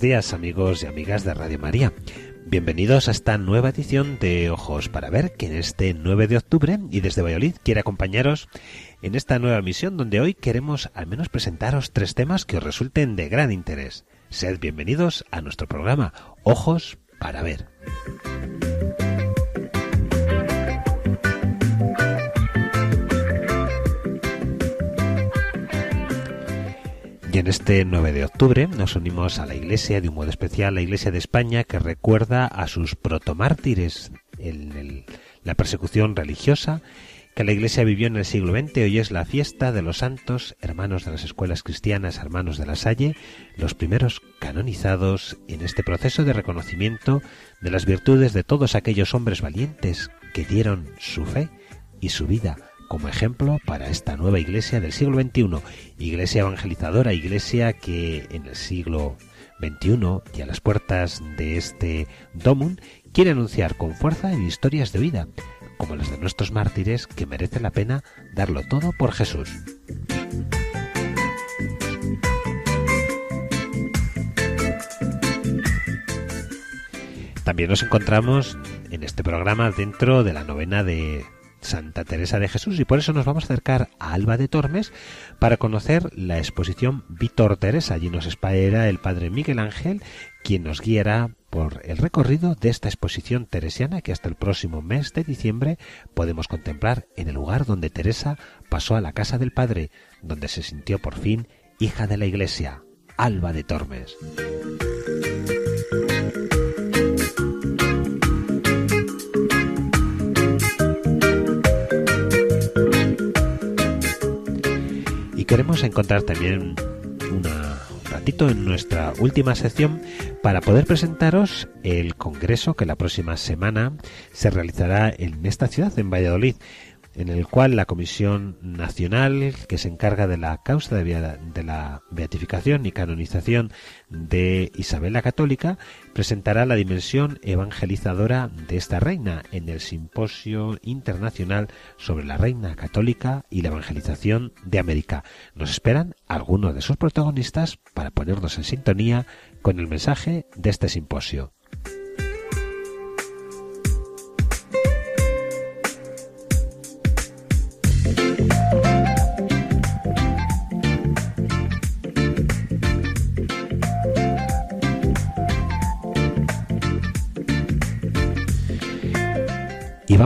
Días amigos y amigas de Radio María. Bienvenidos a esta nueva edición de Ojos para Ver, que en este 9 de octubre y desde Valladolid quiere acompañaros en esta nueva misión donde hoy queremos al menos presentaros tres temas que os resulten de gran interés. Sed bienvenidos a nuestro programa Ojos para Ver. Y en este 9 de octubre nos unimos a la Iglesia, de un modo especial, la Iglesia de España, que recuerda a sus protomártires en la persecución religiosa que la Iglesia vivió en el siglo XX. Hoy es la fiesta de los santos, hermanos de las escuelas cristianas, hermanos de la Salle, los primeros canonizados en este proceso de reconocimiento de las virtudes de todos aquellos hombres valientes que dieron su fe y su vida como ejemplo para esta nueva iglesia del siglo XXI, iglesia evangelizadora, iglesia que en el siglo XXI y a las puertas de este Domum quiere anunciar con fuerza en historias de vida, como las de nuestros mártires, que merece la pena darlo todo por Jesús. También nos encontramos en este programa dentro de la novena de Santa Teresa de Jesús y por eso nos vamos a acercar a Alba de Tormes para conocer la exposición Víctor Teresa. Allí nos espera el padre Miguel Ángel, quien nos guiará por el recorrido de esta exposición teresiana que hasta el próximo mes de diciembre podemos contemplar en el lugar donde Teresa pasó a la casa del Padre, donde se sintió por fin hija de la Iglesia, Alba de Tormes. Queremos encontrar también un ratito en nuestra última sección para poder presentaros el congreso que la próxima semana se realizará en esta ciudad, en Valladolid en el cual la Comisión Nacional que se encarga de la causa de, la beatificación y canonización de Isabel la Católica presentará la dimensión evangelizadora de esta reina en el Simposio Internacional sobre la Reina Católica y la Evangelización de América. Nos esperan algunos de sus protagonistas para ponernos en sintonía con el mensaje de este simposio.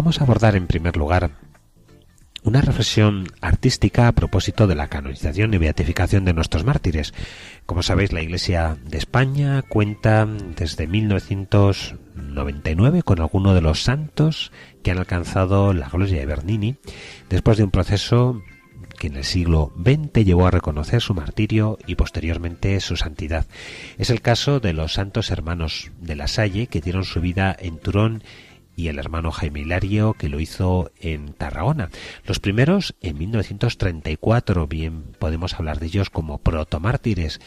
Vamos a abordar en primer lugar una reflexión artística a propósito de la canonización y beatificación de nuestros mártires. Como sabéis, la Iglesia de España cuenta desde 1999 con alguno de los santos que han alcanzado la gloria de Bernini, después de un proceso que en el siglo XX llevó a reconocer su martirio y posteriormente su santidad. Es el caso de los santos hermanos de la Salle que dieron su vida en Turón y el hermano Jaime Hilario que lo hizo en Tarragona. Los primeros en 1934, bien podemos hablar de ellos como protomártires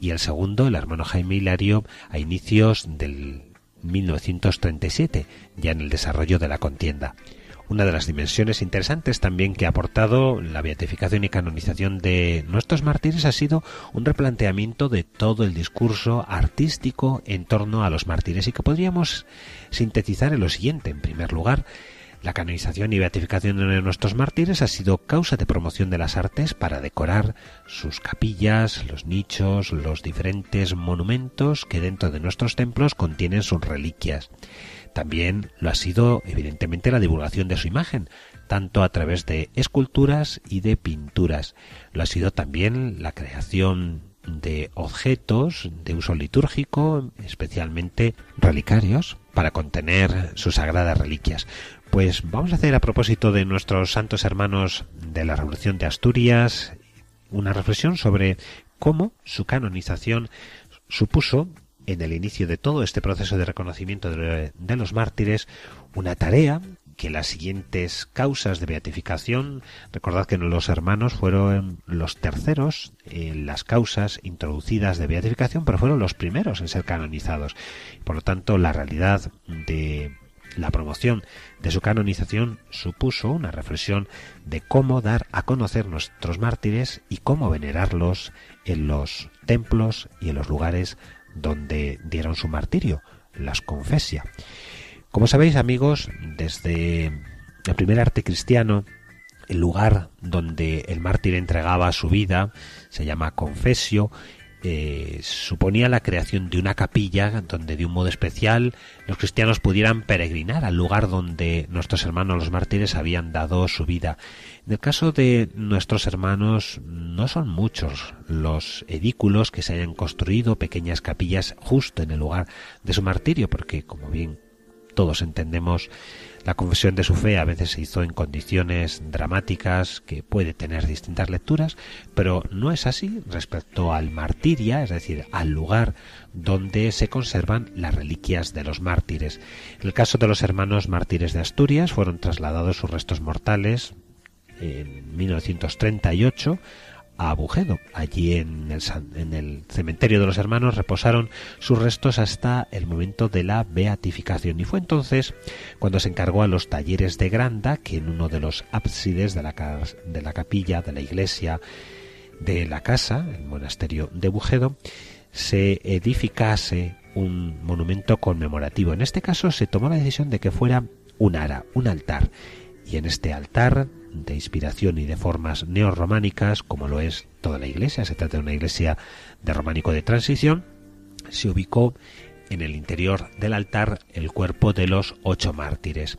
y el segundo, el hermano Jaime Hilario, a inicios del 1937, ya en el desarrollo de la contienda. Una de las dimensiones interesantes también que ha aportado la beatificación y canonización de nuestros mártires ha sido un replanteamiento de todo el discurso artístico en torno a los mártires y que podríamos sintetizar en lo siguiente. En primer lugar, la canonización y beatificación de nuestros mártires ha sido causa de promoción de las artes para decorar sus capillas, los nichos, los diferentes monumentos que dentro de nuestros templos contienen sus reliquias. También lo ha sido, evidentemente, la divulgación de su imagen, tanto a través de esculturas y de pinturas. Lo ha sido también la creación de objetos de uso litúrgico, especialmente relicarios, para contener sus sagradas reliquias. Pues vamos a hacer a propósito de nuestros santos hermanos de la Revolución de Asturias una reflexión sobre cómo su canonización supuso en el inicio de todo este proceso de reconocimiento de, los mártires una tarea que las siguientes causas de beatificación, recordad que los hermanos fueron los terceros en las causas introducidas de beatificación, pero fueron los primeros en ser canonizados. Por lo tanto, la realidad de la promoción de su canonización supuso una reflexión de cómo dar a conocer nuestros mártires y cómo venerarlos en los templos y en los lugares donde dieron su martirio, las confesia. Como sabéis amigos, desde el primer arte cristiano, el lugar donde el mártir entregaba su vida se llama confesio, eh, suponía la creación de una capilla donde de un modo especial los cristianos pudieran peregrinar al lugar donde nuestros hermanos los mártires habían dado su vida. En el caso de nuestros hermanos no son muchos los edículos que se hayan construido, pequeñas capillas justo en el lugar de su martirio, porque como bien todos entendemos, la confesión de su fe a veces se hizo en condiciones dramáticas que puede tener distintas lecturas, pero no es así respecto al martiria, es decir, al lugar donde se conservan las reliquias de los mártires. En el caso de los hermanos mártires de Asturias fueron trasladados sus restos mortales en 1938 a Bujedo. Allí en el, el, cementerio de los hermanos reposaron sus restos hasta el momento de la beatificación. Y fue entonces cuando se encargó a los talleres de Granda que en uno de los ábsides de la, de la capilla, de la iglesia, de la casa, el monasterio de Bujedo, se edificase un monumento conmemorativo. En este caso se tomó la decisión de que fuera un ara, un altar. Y en este altar de inspiración y de formas neorrománicas, como lo es toda la iglesia, se trata de una iglesia de románico de transición, se ubicó en el interior del altar el cuerpo de los ocho mártires.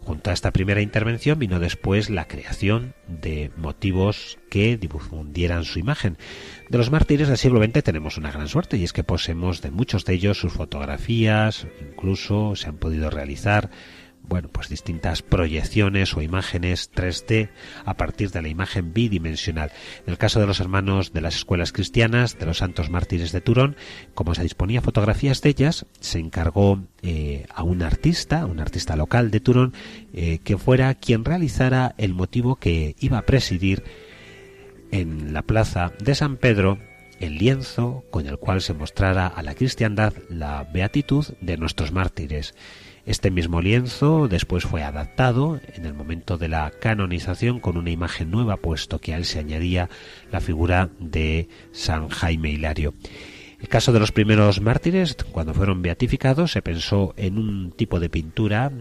Junto a esta primera intervención vino después la creación de motivos que difundieran su imagen. De los mártires del siglo XX tenemos una gran suerte y es que poseemos de muchos de ellos sus fotografías, incluso se han podido realizar bueno, pues distintas proyecciones o imágenes 3D a partir de la imagen bidimensional. En el caso de los hermanos de las escuelas cristianas, de los santos mártires de Turón, como se disponía fotografías de ellas, se encargó eh, a un artista, un artista local de Turón, eh, que fuera quien realizara el motivo que iba a presidir en la plaza de San Pedro el lienzo con el cual se mostrara a la cristiandad la beatitud de nuestros mártires. Este mismo lienzo después fue adaptado en el momento de la canonización con una imagen nueva, puesto que a él se añadía la figura de San Jaime Hilario. El caso de los primeros mártires, cuando fueron beatificados, se pensó en un tipo de pintura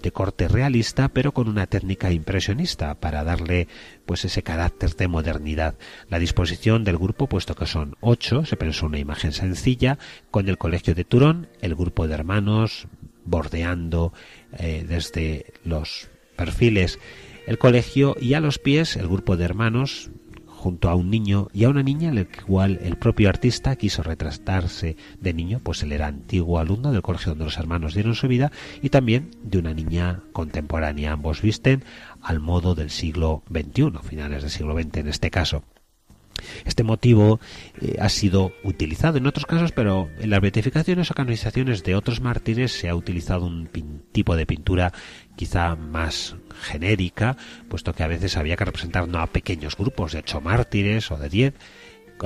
de corte realista, pero con una técnica impresionista para darle pues ese carácter de modernidad. La disposición del grupo, puesto que son ocho, se pensó una imagen sencilla con el colegio de Turón, el grupo de hermanos bordeando eh, desde los perfiles el colegio y a los pies el grupo de hermanos junto a un niño y a una niña en el cual el propio artista quiso retratarse de niño, pues él era antiguo alumno del colegio donde los hermanos dieron su vida, y también de una niña contemporánea. Ambos visten al modo del siglo XXI, finales del siglo XX en este caso. Este motivo eh, ha sido utilizado en otros casos, pero en las beatificaciones o canonizaciones de otros mártires se ha utilizado un tipo de pintura quizá más genérica, puesto que a veces había que representar no a pequeños grupos de ocho mártires o de diez,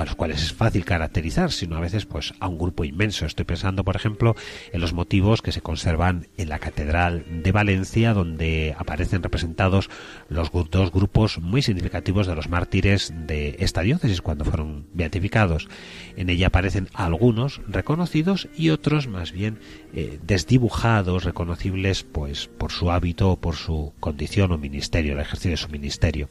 a los cuales es fácil caracterizar, sino a veces pues a un grupo inmenso. Estoy pensando, por ejemplo, en los motivos que se conservan en la Catedral de Valencia, donde aparecen representados los dos grupos muy significativos de los mártires de esta diócesis cuando fueron beatificados. En ella aparecen algunos reconocidos y otros más bien eh, desdibujados, reconocibles pues por su hábito o por su condición o ministerio, el ejercicio de su ministerio.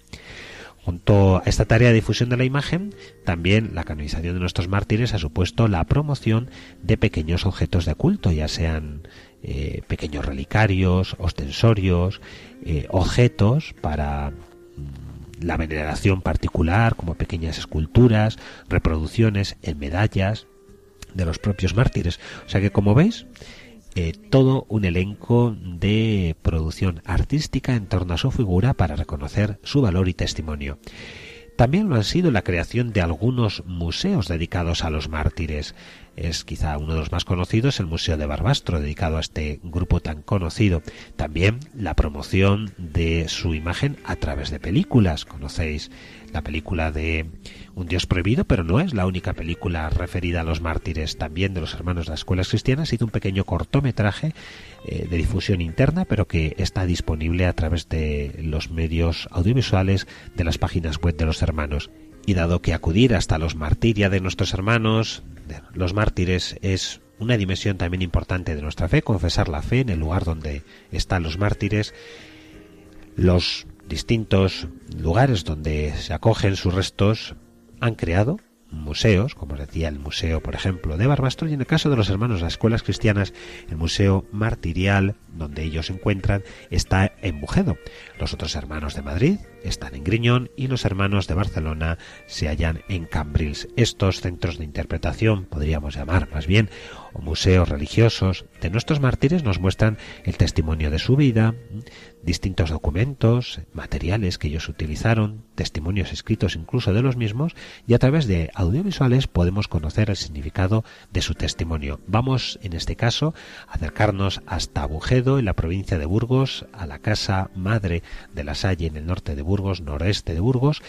Junto a esta tarea de difusión de la imagen, también la canonización de nuestros mártires ha supuesto la promoción de pequeños objetos de culto, ya sean eh, pequeños relicarios, ostensorios, eh, objetos para mm, la veneración particular, como pequeñas esculturas, reproducciones en medallas de los propios mártires. O sea que, como veis, eh, todo un elenco de producción artística en torno a su figura para reconocer su valor y testimonio. También lo han sido la creación de algunos museos dedicados a los mártires. Es quizá uno de los más conocidos el Museo de Barbastro, dedicado a este grupo tan conocido. También la promoción de su imagen a través de películas. Conocéis la película de Un Dios Prohibido, pero no es la única película referida a los mártires. También de los hermanos de las escuelas cristianas hizo un pequeño cortometraje eh, de difusión interna, pero que está disponible a través de los medios audiovisuales de las páginas web de los hermanos. Y dado que acudir hasta los martiria de nuestros hermanos, los mártires, es una dimensión también importante de nuestra fe, confesar la fe en el lugar donde están los mártires, los distintos lugares donde se acogen sus restos han creado museos, como decía el museo, por ejemplo, de Barbastro, y en el caso de los hermanos de las escuelas cristianas, el museo martirial, donde ellos se encuentran, está en Bujedo. Los otros hermanos de Madrid están en Griñón y los hermanos de Barcelona se hallan en Cambrils. Estos centros de interpretación, podríamos llamar más bien, o museos religiosos de nuestros mártires, nos muestran el testimonio de su vida, distintos documentos, materiales que ellos utilizaron, testimonios escritos incluso de los mismos, y a través de audiovisuales podemos conocer el significado de su testimonio. Vamos, en este caso, a acercarnos hasta Bujedo, en la provincia de Burgos, a la casa madre de la Salle en el norte de Burgos, noreste de Burgos,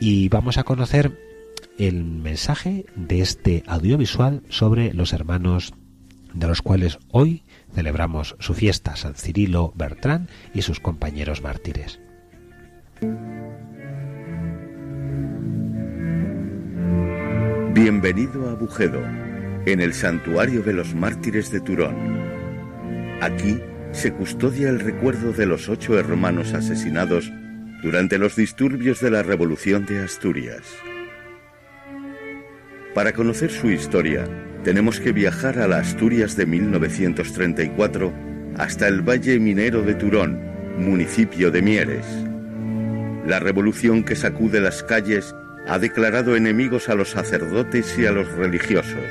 y vamos a conocer el mensaje de este audiovisual sobre los hermanos de los cuales hoy celebramos su fiesta San Cirilo Bertrán y sus compañeros mártires. Bienvenido a Bujedo, en el santuario de los mártires de Turón. Aquí se custodia el recuerdo de los ocho hermanos asesinados durante los disturbios de la Revolución de Asturias. Para conocer su historia, tenemos que viajar a la Asturias de 1934 hasta el Valle Minero de Turón, municipio de Mieres. La revolución que sacude las calles ha declarado enemigos a los sacerdotes y a los religiosos.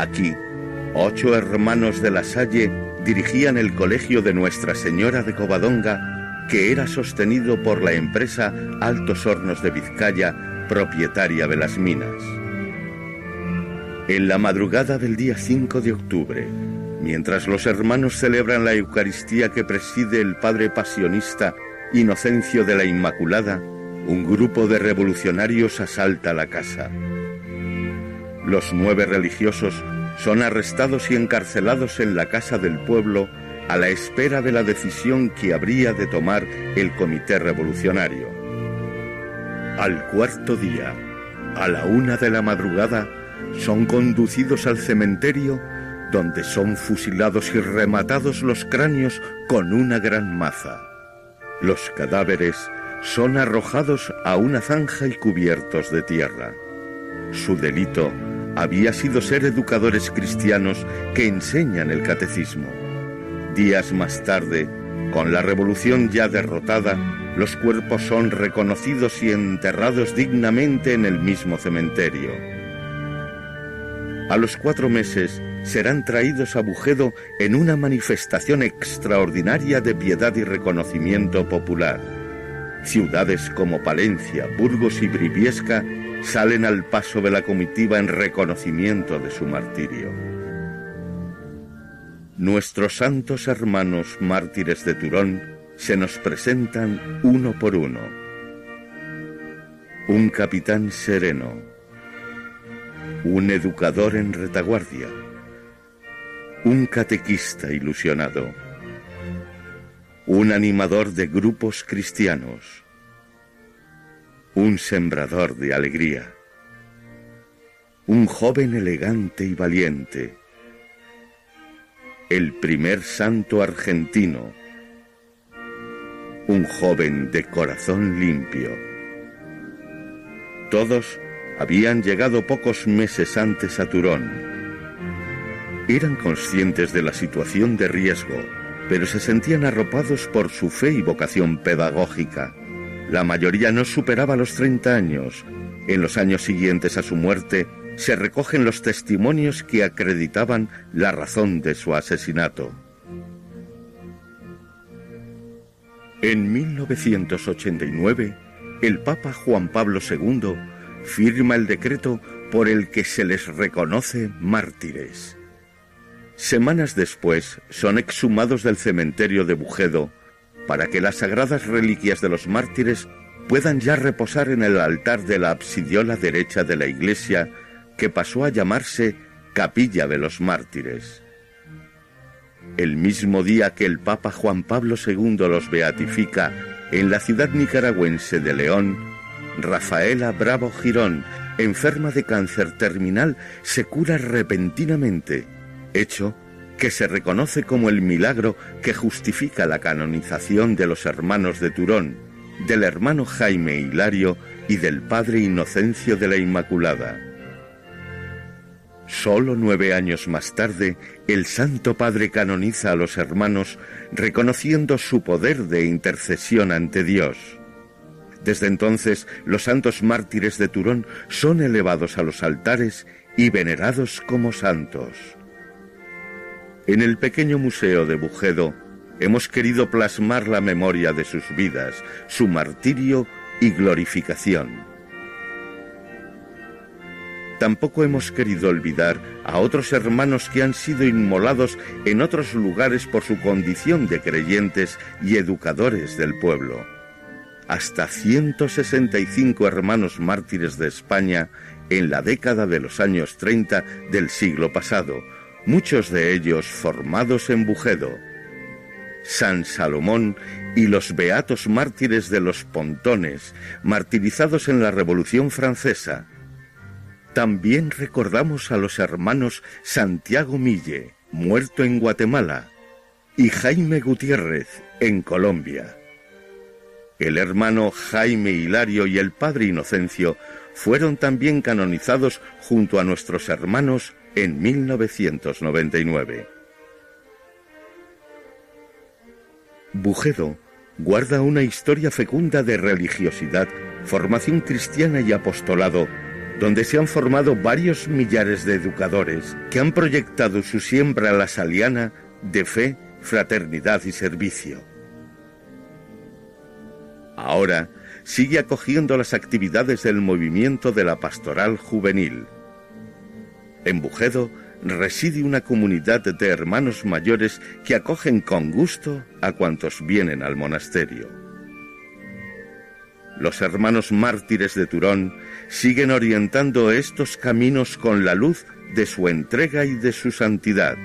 Aquí, ocho hermanos de la Salle dirigían el colegio de Nuestra Señora de Covadonga, que era sostenido por la empresa Altos Hornos de Vizcaya, propietaria de las minas. En la madrugada del día 5 de octubre, mientras los hermanos celebran la Eucaristía que preside el Padre Pasionista Inocencio de la Inmaculada, un grupo de revolucionarios asalta la casa. Los nueve religiosos son arrestados y encarcelados en la casa del pueblo a la espera de la decisión que habría de tomar el comité revolucionario. Al cuarto día, a la una de la madrugada, son conducidos al cementerio donde son fusilados y rematados los cráneos con una gran maza. Los cadáveres son arrojados a una zanja y cubiertos de tierra. Su delito había sido ser educadores cristianos que enseñan el catecismo. Días más tarde, con la revolución ya derrotada, los cuerpos son reconocidos y enterrados dignamente en el mismo cementerio. A los cuatro meses serán traídos a Bujedo en una manifestación extraordinaria de piedad y reconocimiento popular. Ciudades como Palencia, Burgos y Briviesca salen al paso de la comitiva en reconocimiento de su martirio. Nuestros santos hermanos mártires de Turón se nos presentan uno por uno. Un capitán sereno, un educador en retaguardia, un catequista ilusionado, un animador de grupos cristianos, un sembrador de alegría, un joven elegante y valiente, el primer santo argentino, un joven de corazón limpio. Todos habían llegado pocos meses antes a Turón. Eran conscientes de la situación de riesgo, pero se sentían arropados por su fe y vocación pedagógica. La mayoría no superaba los 30 años. En los años siguientes a su muerte se recogen los testimonios que acreditaban la razón de su asesinato. En 1989, el Papa Juan Pablo II firma el decreto por el que se les reconoce mártires. Semanas después son exhumados del cementerio de Bujedo para que las sagradas reliquias de los mártires puedan ya reposar en el altar de la absidiola derecha de la iglesia que pasó a llamarse Capilla de los Mártires. El mismo día que el Papa Juan Pablo II los beatifica en la ciudad nicaragüense de León, Rafaela Bravo Girón, enferma de cáncer terminal, se cura repentinamente, hecho que se reconoce como el milagro que justifica la canonización de los hermanos de Turón, del hermano Jaime Hilario y del padre Inocencio de la Inmaculada. Solo nueve años más tarde, el Santo Padre canoniza a los hermanos reconociendo su poder de intercesión ante Dios. Desde entonces, los santos mártires de Turón son elevados a los altares y venerados como santos. En el pequeño museo de Bujedo hemos querido plasmar la memoria de sus vidas, su martirio y glorificación tampoco hemos querido olvidar a otros hermanos que han sido inmolados en otros lugares por su condición de creyentes y educadores del pueblo. Hasta 165 hermanos mártires de España en la década de los años 30 del siglo pasado, muchos de ellos formados en Bujedo. San Salomón y los beatos mártires de los Pontones, martirizados en la Revolución Francesa, también recordamos a los hermanos Santiago Mille, muerto en Guatemala, y Jaime Gutiérrez, en Colombia. El hermano Jaime Hilario y el padre Inocencio fueron también canonizados junto a nuestros hermanos en 1999. Bujedo guarda una historia fecunda de religiosidad, formación cristiana y apostolado donde se han formado varios millares de educadores que han proyectado su siembra la saliana de fe, fraternidad y servicio. Ahora sigue acogiendo las actividades del movimiento de la pastoral juvenil. En Bujedo reside una comunidad de hermanos mayores que acogen con gusto a cuantos vienen al monasterio. Los hermanos mártires de Turón siguen orientando estos caminos con la luz de su entrega y de su santidad.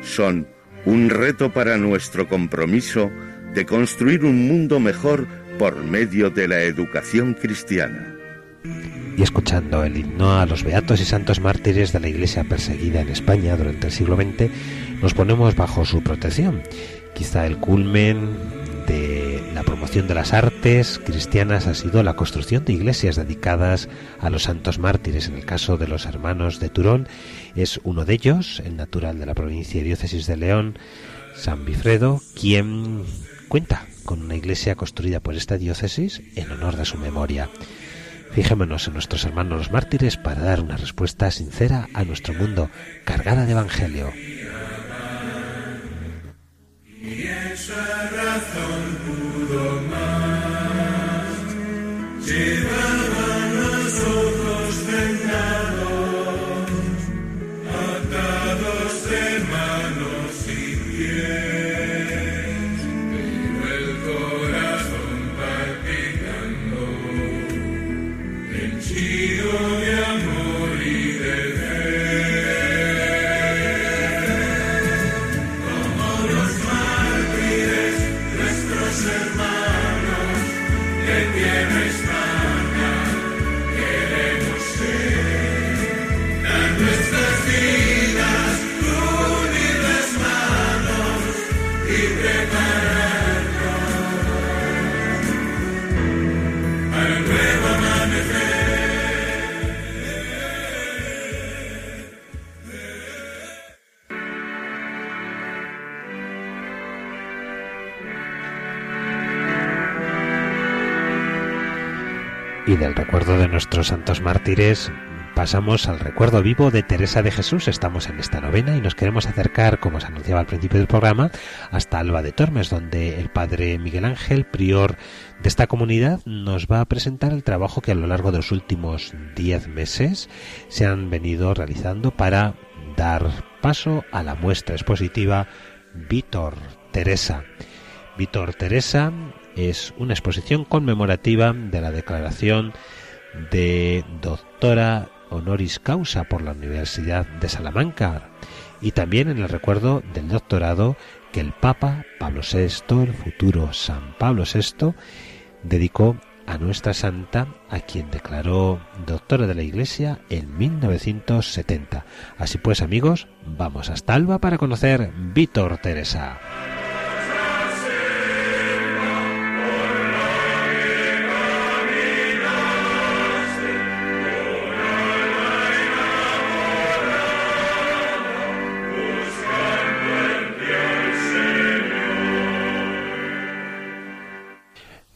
Son un reto para nuestro compromiso de construir un mundo mejor por medio de la educación cristiana. Y escuchando el himno a los beatos y santos mártires de la Iglesia perseguida en España durante el siglo XX, nos ponemos bajo su protección. Quizá el culmen de la promoción de las artes cristianas ha sido la construcción de iglesias dedicadas a los santos mártires. En el caso de los hermanos de Turón es uno de ellos, el natural de la provincia y diócesis de León, San Bifredo, quien cuenta con una iglesia construida por esta diócesis en honor de su memoria. Fijémonos en nuestros hermanos los mártires para dar una respuesta sincera a nuestro mundo cargada de evangelio. Recuerdo de nuestros santos mártires pasamos al recuerdo vivo de Teresa de Jesús. Estamos en esta novena y nos queremos acercar, como se anunciaba al principio del programa, hasta Alba de Tormes, donde el padre Miguel Ángel, prior de esta comunidad, nos va a presentar el trabajo que a lo largo de los últimos diez meses se han venido realizando para dar paso a la muestra expositiva Víctor Teresa. Víctor Teresa es una exposición conmemorativa de la declaración de doctora honoris causa por la Universidad de Salamanca y también en el recuerdo del doctorado que el Papa Pablo VI, el futuro San Pablo VI, dedicó a nuestra santa, a quien declaró doctora de la Iglesia en 1970. Así pues, amigos, vamos hasta Alba para conocer Víctor Teresa.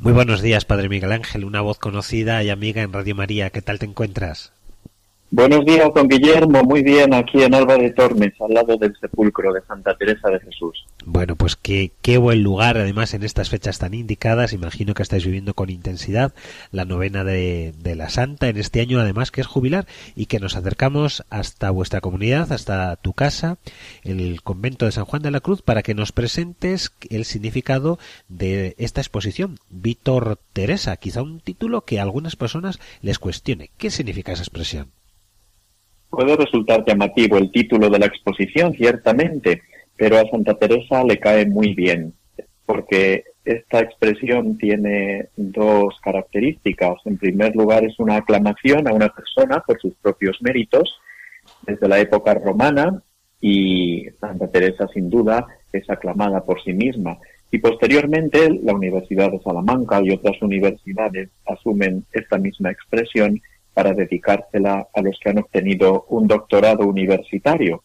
Muy buenos días, Padre Miguel Ángel, una voz conocida y amiga en Radio María. ¿Qué tal te encuentras? Buenos días, don Guillermo. Muy bien, aquí en Alba de Tormes, al lado del sepulcro de Santa Teresa de Jesús. Bueno, pues qué, qué buen lugar, además, en estas fechas tan indicadas. Imagino que estáis viviendo con intensidad la novena de, de la Santa en este año, además, que es jubilar y que nos acercamos hasta vuestra comunidad, hasta tu casa, el convento de San Juan de la Cruz, para que nos presentes el significado de esta exposición, Víctor Teresa. Quizá un título que a algunas personas les cuestione. ¿Qué significa esa expresión? Puede resultar llamativo el título de la exposición, ciertamente, pero a Santa Teresa le cae muy bien, porque esta expresión tiene dos características. En primer lugar, es una aclamación a una persona por sus propios méritos desde la época romana y Santa Teresa, sin duda, es aclamada por sí misma. Y posteriormente, la Universidad de Salamanca y otras universidades asumen esta misma expresión para dedicársela a los que han obtenido un doctorado universitario.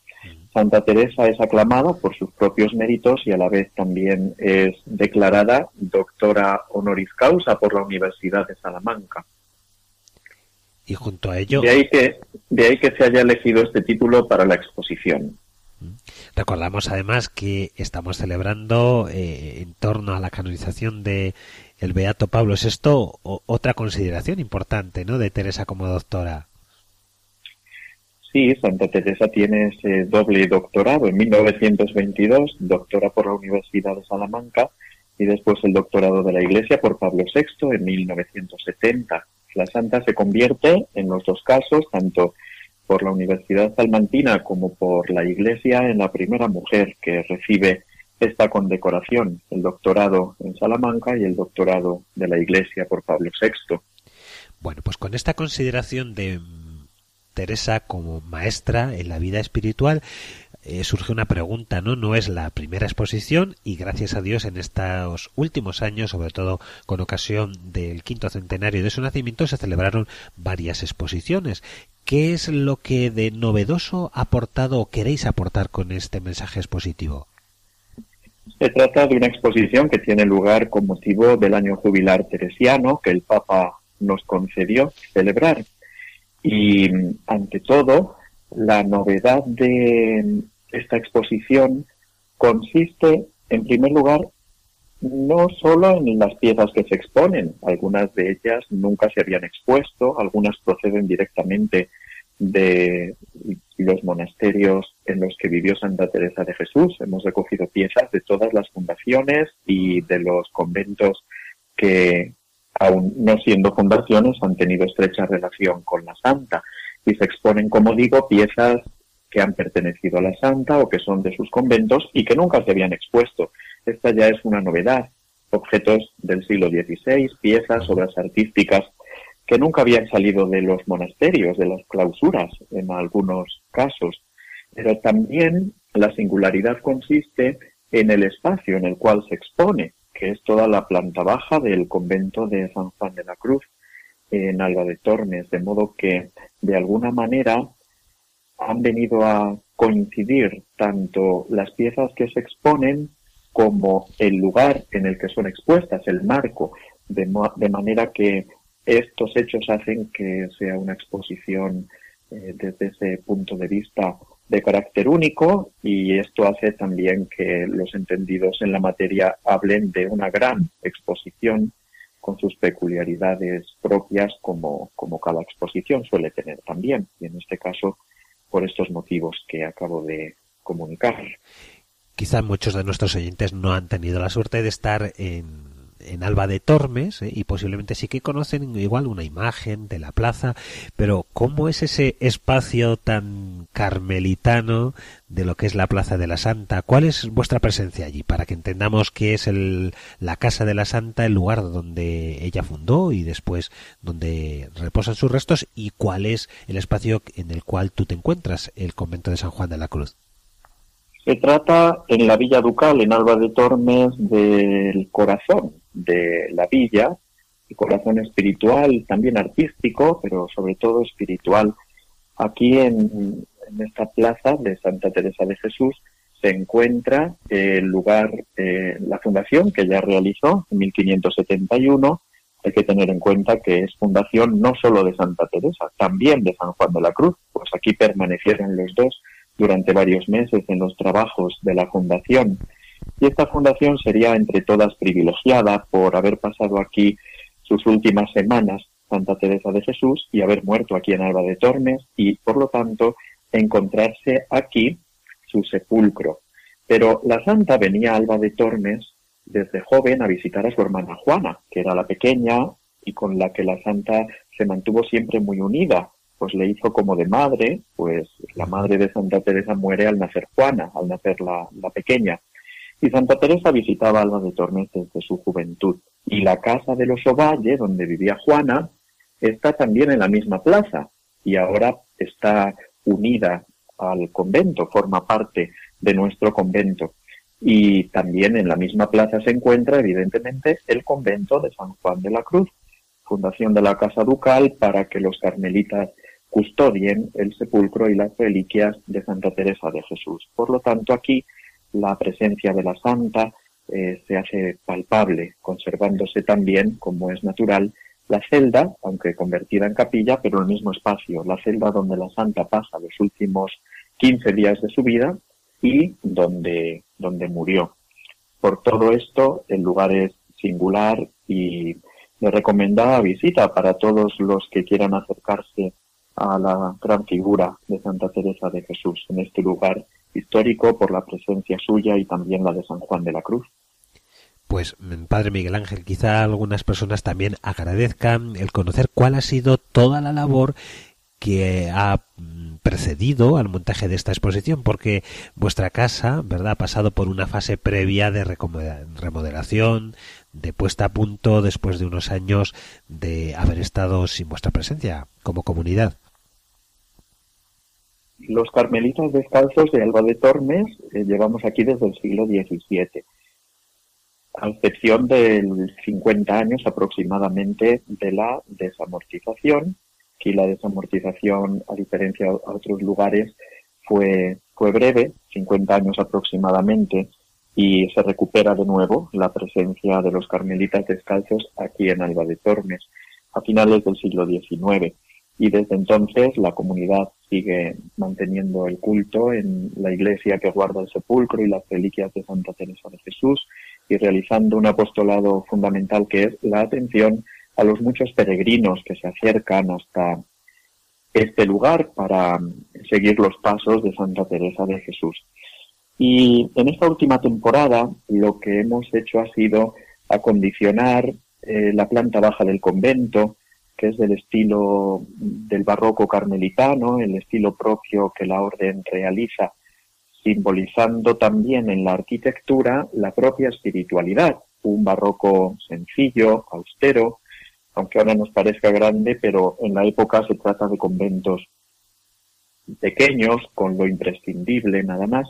Santa Teresa es aclamada por sus propios méritos y a la vez también es declarada doctora honoris causa por la Universidad de Salamanca. Y junto a ello... De ahí que, de ahí que se haya elegido este título para la exposición. Recordamos además que estamos celebrando eh, en torno a la canonización de el Beato Pablo VI otra consideración importante, ¿no? De Teresa como doctora. Sí, Santa Teresa tiene ese doble doctorado. En 1922, doctora por la Universidad de Salamanca y después el doctorado de la Iglesia por Pablo VI en 1970. La santa se convierte en los dos casos, tanto por la Universidad Salmantina como por la Iglesia, en la primera mujer que recibe esta condecoración, el doctorado en Salamanca y el doctorado de la Iglesia por Pablo VI. Bueno, pues con esta consideración de Teresa como maestra en la vida espiritual, eh, surge una pregunta, ¿no? No es la primera exposición y gracias a Dios en estos últimos años, sobre todo con ocasión del quinto centenario de su nacimiento, se celebraron varias exposiciones. ¿Qué es lo que de novedoso ha aportado o queréis aportar con este mensaje expositivo? Se trata de una exposición que tiene lugar con motivo del año jubilar teresiano que el Papa nos concedió celebrar. Y ante todo, la novedad de esta exposición consiste, en primer lugar, no solo en las piezas que se exponen, algunas de ellas nunca se habían expuesto, algunas proceden directamente de los monasterios en los que vivió Santa Teresa de Jesús. Hemos recogido piezas de todas las fundaciones y de los conventos que, aun no siendo fundaciones, han tenido estrecha relación con la Santa. Y se exponen, como digo, piezas que han pertenecido a la Santa o que son de sus conventos y que nunca se habían expuesto. Esta ya es una novedad. Objetos del siglo XVI, piezas, obras artísticas que nunca habían salido de los monasterios, de las clausuras en algunos casos. Pero también la singularidad consiste en el espacio en el cual se expone, que es toda la planta baja del convento de San Juan de la Cruz en Alba de Tormes, de modo que de alguna manera han venido a coincidir tanto las piezas que se exponen como el lugar en el que son expuestas, el marco, de, manera que estos hechos hacen que sea una exposición eh, desde ese punto de vista de carácter único y esto hace también que los entendidos en la materia hablen de una gran exposición con sus peculiaridades propias como, como cada exposición suele tener también, y en este caso por estos motivos que acabo de comunicar. Quizá muchos de nuestros oyentes no han tenido la suerte de estar en en Alba de Tormes ¿eh? y posiblemente sí que conocen igual una imagen de la plaza, pero ¿cómo es ese espacio tan carmelitano de lo que es la Plaza de la Santa? ¿Cuál es vuestra presencia allí para que entendamos qué es el, la Casa de la Santa, el lugar donde ella fundó y después donde reposan sus restos y cuál es el espacio en el cual tú te encuentras, el convento de San Juan de la Cruz? Se trata en la Villa Ducal, en Alba de Tormes, del corazón de la villa, el corazón espiritual, también artístico, pero sobre todo espiritual. Aquí en, esta plaza de Santa Teresa de Jesús se encuentra el lugar, eh, la fundación que ya realizó en 1571. Hay que tener en cuenta que es fundación no solo de Santa Teresa, también de San Juan de la Cruz, pues aquí permanecieron los dos durante varios meses en los trabajos de la fundación. Y esta fundación sería entre todas privilegiada por haber pasado aquí sus últimas semanas Santa Teresa de Jesús y haber muerto aquí en Alba de Tormes y, por lo tanto, encontrarse aquí su sepulcro. Pero la santa venía a Alba de Tormes desde joven a visitar a su hermana Juana, que era la pequeña y con la que la santa se mantuvo siempre muy unida, pues le hizo como de madre, pues la madre de Santa Teresa muere al nacer Juana, al nacer la, pequeña. Y Santa Teresa visitaba Alba de Tormes desde su juventud. Y la casa de los Ovalle, donde vivía Juana, está también en la misma plaza y ahora está unida al convento, forma parte de nuestro convento. Y también en la misma plaza se encuentra, evidentemente, el convento de San Juan de la Cruz, fundación de la Casa Ducal para que los carmelitas custodien el sepulcro y las reliquias de Santa Teresa de Jesús. Por lo tanto, aquí la presencia de la santa eh, se hace palpable, conservándose también, como es natural, la celda, aunque convertida en capilla, pero el mismo espacio, la celda donde la santa pasa los últimos 15 días de su vida y donde, donde murió. Por todo esto, el lugar es singular y le recomendaba visita para todos los que quieran acercarse a la gran figura de Santa Teresa de Jesús en este lugar histórico por la presencia suya y también la de San Juan de la Cruz. Pues, Padre Miguel Ángel, quizá algunas personas también agradezcan el conocer cuál ha sido toda la labor que ha mm, precedido al montaje de esta exposición, porque vuestra casa, ¿verdad?, ha pasado por una fase previa de remodelación, de puesta a punto después de unos años de haber estado sin vuestra presencia como comunidad. Los carmelitas descalzos de Alba de Tormes eh, llevamos aquí desde el siglo XVII, a excepción del 50 años aproximadamente de la desamortización. Aquí la desamortización, a diferencia de otros lugares, fue, fue breve, 50 años aproximadamente, y se recupera de nuevo la presencia de los carmelitas descalzos aquí en Alba de Tormes a finales del siglo XIX y desde entonces la comunidad sigue manteniendo el culto en la iglesia que guarda el sepulcro y las reliquias de Santa Teresa de Jesús y realizando un apostolado fundamental que es la atención a los muchos peregrinos que se acercan hasta este lugar para seguir los pasos de Santa Teresa de Jesús. Y en esta última temporada lo que hemos hecho ha sido acondicionar eh, la planta baja del convento, que es del estilo del barroco carmelitano, el estilo propio que la orden realiza, simbolizando también en la arquitectura la propia espiritualidad, un barroco sencillo, austero, aunque ahora nos parezca grande, pero en la época se trata de conventos pequeños, con lo imprescindible nada más.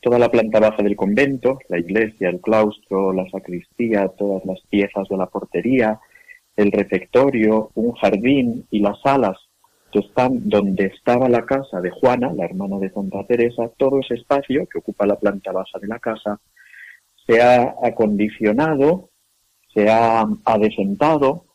Toda la planta baja del convento, la iglesia, el claustro, la sacristía, todas las piezas de la portería, el refectorio, un jardín y las salas que están donde estaba la casa de Juana, la hermana de Santa Teresa, todo ese espacio que ocupa la planta baja de la casa se ha acondicionado, se ha adecentado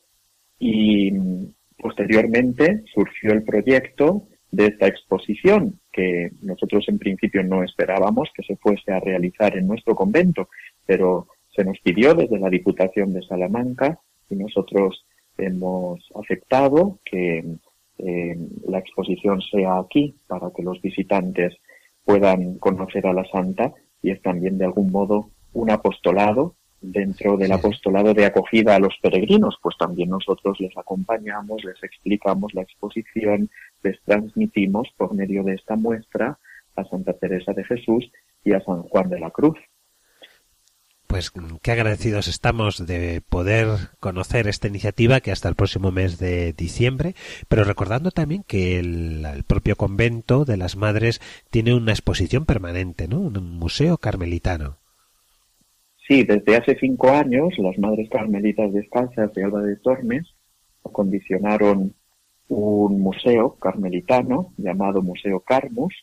Y mm, posteriormente surgió el proyecto de esta exposición, que nosotros en principio no esperábamos que se fuese a realizar en nuestro convento, pero se nos pidió desde la Diputación de Salamanca y nosotros hemos aceptado que eh, la exposición sea aquí para que los visitantes puedan conocer a la Santa y es también de algún modo un apostolado dentro del apostolado de acogida a los peregrinos, pues también nosotros les acompañamos, les explicamos la exposición, les transmitimos por medio de esta muestra a Santa Teresa de Jesús y a San Juan de la Cruz. Pues qué agradecidos estamos de poder conocer esta iniciativa que hasta el próximo mes de diciembre, pero recordando también que el, propio convento de las madres tiene una exposición permanente, ¿no? Un museo carmelitano. Sí, desde hace cinco años las Madres Carmelitas Descalzas de Alba de Tormes acondicionaron un museo carmelitano llamado Museo Carmus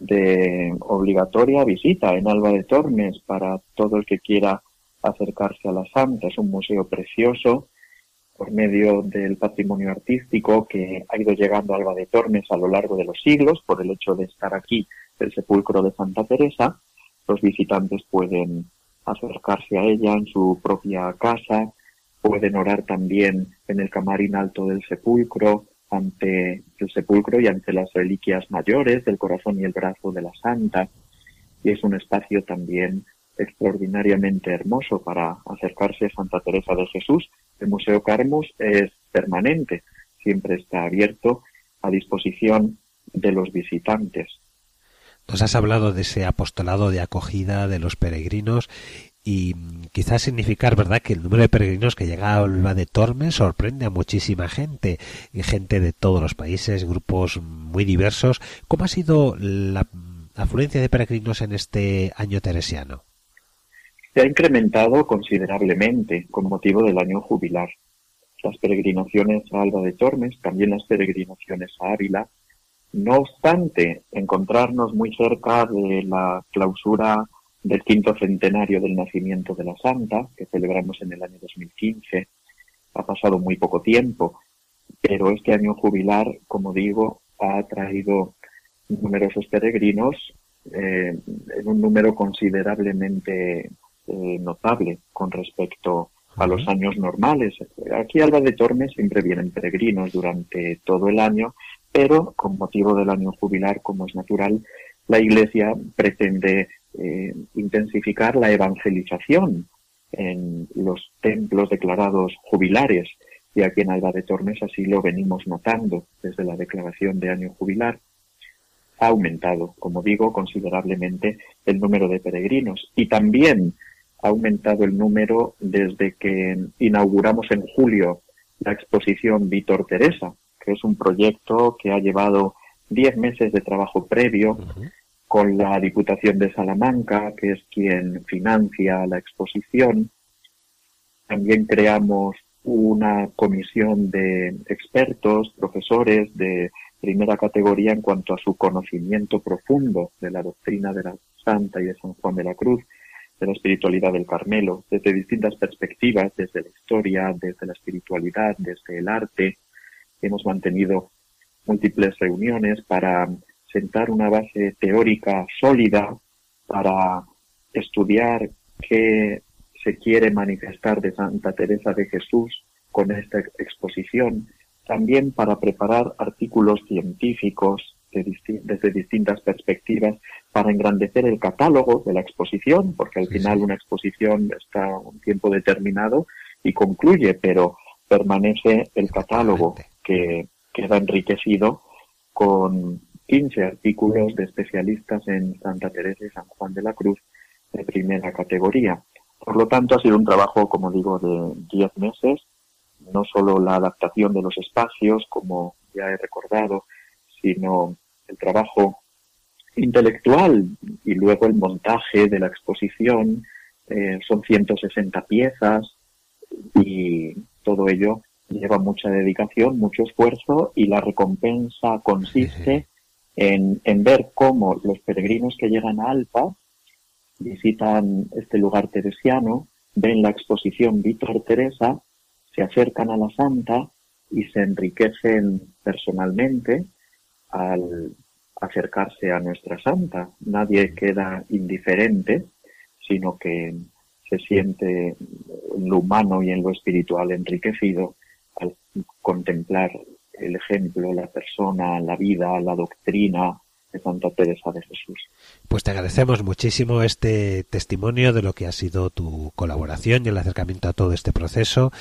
de obligatoria visita en Alba de Tormes para todo el que quiera acercarse a la Santa. Es un museo precioso por medio del patrimonio artístico que ha ido llegando a Alba de Tormes a lo largo de los siglos por el hecho de estar aquí el sepulcro de Santa Teresa. Los visitantes pueden acercarse a ella en su propia casa, pueden orar también en el camarín alto del sepulcro, ante el sepulcro y ante las reliquias mayores del corazón y el brazo de la santa. Y es un espacio también extraordinariamente hermoso para acercarse a Santa Teresa de Jesús. El Museo Carmus es permanente, siempre está abierto a disposición de los visitantes. Nos has hablado de ese apostolado de acogida de los peregrinos y quizás significar, ¿verdad?, que el número de peregrinos que llega a Alba de Tormes sorprende a muchísima gente, y gente de todos los países, grupos muy diversos. ¿Cómo ha sido la afluencia de peregrinos en este año teresiano? Se ha incrementado considerablemente con motivo del año jubilar. Las peregrinaciones a Alba de Tormes, también las peregrinaciones a Ávila, no obstante encontrarnos muy cerca de la clausura del quinto centenario del nacimiento de la Santa, que celebramos en el año 2015, ha pasado muy poco tiempo, pero este año jubilar, como digo, ha traído numerosos peregrinos eh, en un número considerablemente eh, notable con respecto a los años normales. Aquí Alba de Tormes siempre vienen peregrinos durante todo el año pero con motivo del año jubilar, como es natural, la Iglesia pretende eh, intensificar la evangelización en los templos declarados jubilares, y aquí en Alba de Tormes así lo venimos notando desde la declaración de año jubilar. Ha aumentado, como digo, considerablemente el número de peregrinos. Y también ha aumentado el número desde que inauguramos en julio la exposición Víctor Teresa, es un proyecto que ha llevado 10 meses de trabajo previo con la Diputación de Salamanca, que es quien financia la exposición. También creamos una comisión de expertos, profesores de primera categoría en cuanto a su conocimiento profundo de la doctrina de la Santa y de San Juan de la Cruz, de la espiritualidad del Carmelo, desde distintas perspectivas, desde la historia, desde la espiritualidad, desde el arte, Hemos mantenido múltiples reuniones para sentar una base teórica sólida para estudiar qué se quiere manifestar de Santa Teresa de Jesús con esta exposición, también para preparar artículos científicos desde distintas perspectivas para engrandecer el catálogo de la exposición, porque al final una exposición está un tiempo determinado y concluye, pero permanece el catálogo que queda enriquecido con 15 artículos de especialistas en Santa Teresa y San Juan de la Cruz de primera categoría. Por lo tanto, ha sido un trabajo, como digo, de 10 meses, no solo la adaptación de los espacios, como ya he recordado, sino el trabajo intelectual y luego el montaje de la exposición. Eh, son 160 piezas y todo ello lleva mucha dedicación, mucho esfuerzo y la recompensa consiste en, ver cómo los peregrinos que llegan a Alpa visitan este lugar teresiano, ven la exposición Víctor Teresa, se acercan a la Santa y se enriquecen personalmente al acercarse a nuestra santa. Nadie queda indiferente, sino que se siente en lo humano y en lo espiritual enriquecido al contemplar el ejemplo, la persona, la vida, la doctrina, de Santa Teresa de Jesús. Pues te agradecemos muchísimo este testimonio de lo que ha sido tu colaboración y el acercamiento a todo este proceso,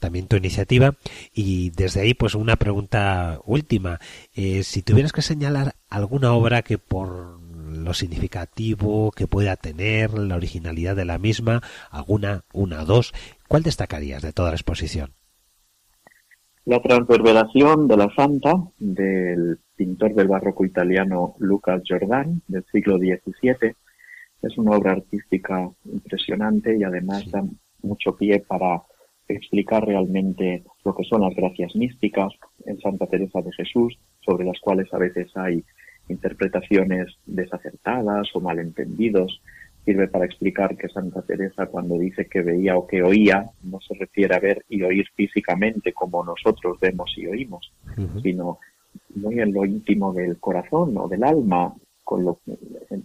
también tu iniciativa. Y desde ahí, pues una pregunta última. Eh, si tuvieras que señalar alguna obra que por lo significativo que pueda tener, la originalidad de la misma, alguna, una dos, ¿cuál destacarías de toda la exposición? La transverberación de la Santa del pintor del barroco italiano Luca Giordani del siglo XVII es una obra artística impresionante y además da mucho pie para explicar realmente lo que son las gracias místicas en Santa Teresa de Jesús, sobre las cuales a veces hay interpretaciones desacertadas o malentendidos sirve para explicar que Santa Teresa cuando dice que veía o que oía no se refiere a ver y oír físicamente como nosotros vemos y oímos, sino muy en lo íntimo del corazón o del alma, con lo